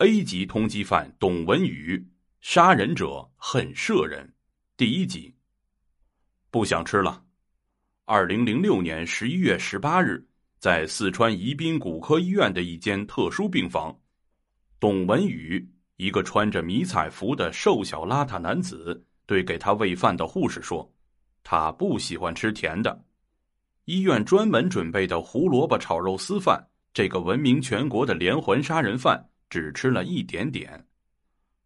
A 级通缉犯董文宇，杀人者恨舍人，第一集。不想吃了。二零零六年十一月十八日，在四川宜宾骨科医院的一间特殊病房，董文宇，一个穿着迷彩服的瘦小邋遢男子，对给他喂饭的护士说：“他不喜欢吃甜的。”医院专门准备的胡萝卜炒肉丝饭，这个闻名全国的连环杀人犯。只吃了一点点，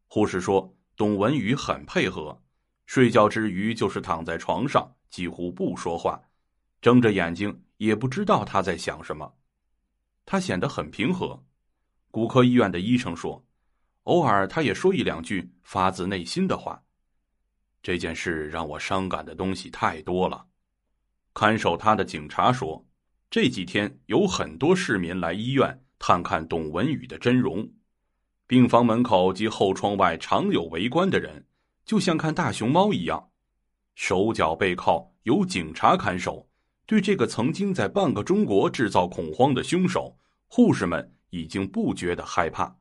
护士说：“董文宇很配合，睡觉之余就是躺在床上，几乎不说话，睁着眼睛也不知道他在想什么。他显得很平和。”骨科医院的医生说：“偶尔他也说一两句发自内心的话。”这件事让我伤感的东西太多了。看守他的警察说：“这几天有很多市民来医院。”探看董文宇的真容，病房门口及后窗外常有围观的人，就像看大熊猫一样，手脚背靠，有警察看守。对这个曾经在半个中国制造恐慌的凶手，护士们已经不觉得害怕。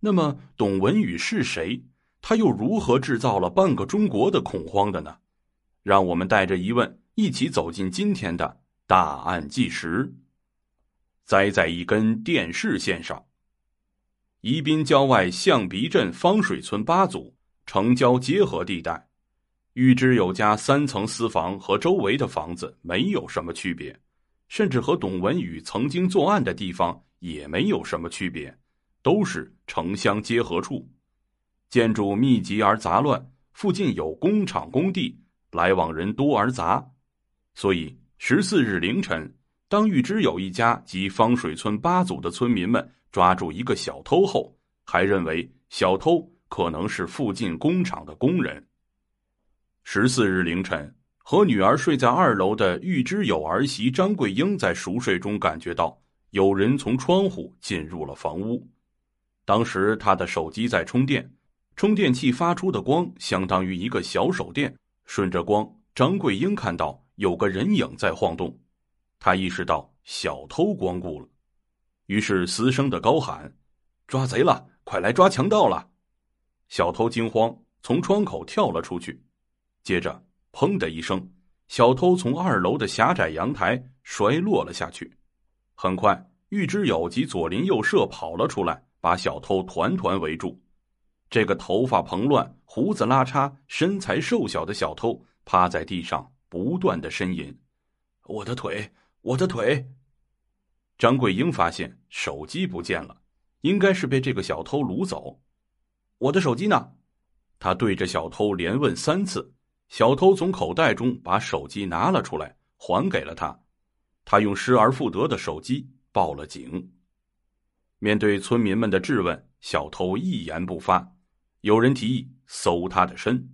那么，董文宇是谁？他又如何制造了半个中国的恐慌的呢？让我们带着疑问，一起走进今天的大案纪实。栽在一根电视线上。宜宾郊外象鼻镇方水村八组城郊结合地带，预知有家三层私房和周围的房子没有什么区别，甚至和董文宇曾经作案的地方也没有什么区别，都是城乡结合处，建筑密集而杂乱，附近有工厂工地，来往人多而杂，所以十四日凌晨。当玉芝友一家及方水村八组的村民们抓住一个小偷后，还认为小偷可能是附近工厂的工人。十四日凌晨，和女儿睡在二楼的玉芝友儿媳张桂英在熟睡中感觉到有人从窗户进入了房屋。当时她的手机在充电，充电器发出的光相当于一个小手电。顺着光，张桂英看到有个人影在晃动。他意识到小偷光顾了，于是嘶声的高喊：“抓贼了！快来抓强盗了！”小偷惊慌，从窗口跳了出去。接着，砰的一声，小偷从二楼的狭窄阳台摔落了下去。很快，玉之友及左邻右舍跑了出来，把小偷团团围住。这个头发蓬乱、胡子拉碴、身材瘦小的小偷趴在地上，不断的呻吟：“我的腿！”我的腿。张桂英发现手机不见了，应该是被这个小偷掳走。我的手机呢？他对着小偷连问三次。小偷从口袋中把手机拿了出来，还给了他。他用失而复得的手机报了警。面对村民们的质问，小偷一言不发。有人提议搜他的身，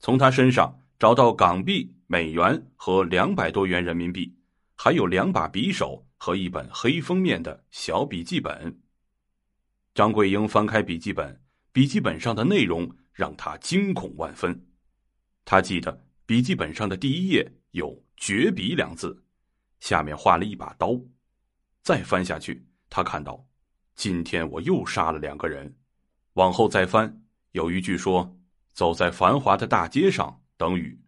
从他身上找到港币、美元和两百多元人民币。还有两把匕首和一本黑封面的小笔记本。张桂英翻开笔记本，笔记本上的内容让她惊恐万分。她记得笔记本上的第一页有“绝笔”两字，下面画了一把刀。再翻下去，她看到：“今天我又杀了两个人。”往后再翻，有一句说：“走在繁华的大街上等雨。”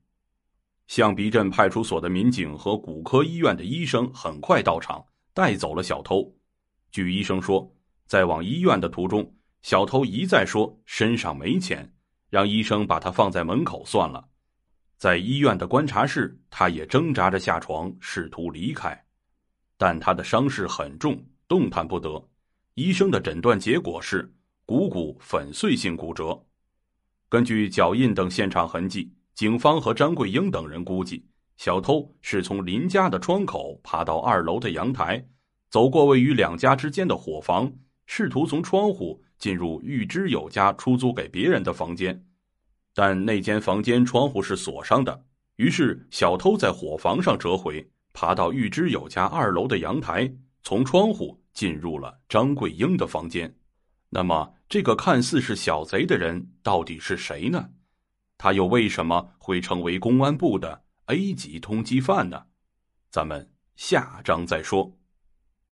象鼻镇派出所的民警和骨科医院的医生很快到场，带走了小偷。据医生说，在往医院的途中，小偷一再说身上没钱，让医生把他放在门口算了。在医院的观察室，他也挣扎着下床，试图离开，但他的伤势很重，动弹不得。医生的诊断结果是股骨粉碎性骨折。根据脚印等现场痕迹。警方和张桂英等人估计，小偷是从邻家的窗口爬到二楼的阳台，走过位于两家之间的伙房，试图从窗户进入玉之友家出租给别人的房间。但那间房间窗户是锁上的，于是小偷在伙房上折回，爬到玉之友家二楼的阳台，从窗户进入了张桂英的房间。那么，这个看似是小贼的人到底是谁呢？他又为什么会成为公安部的 A 级通缉犯呢？咱们下章再说。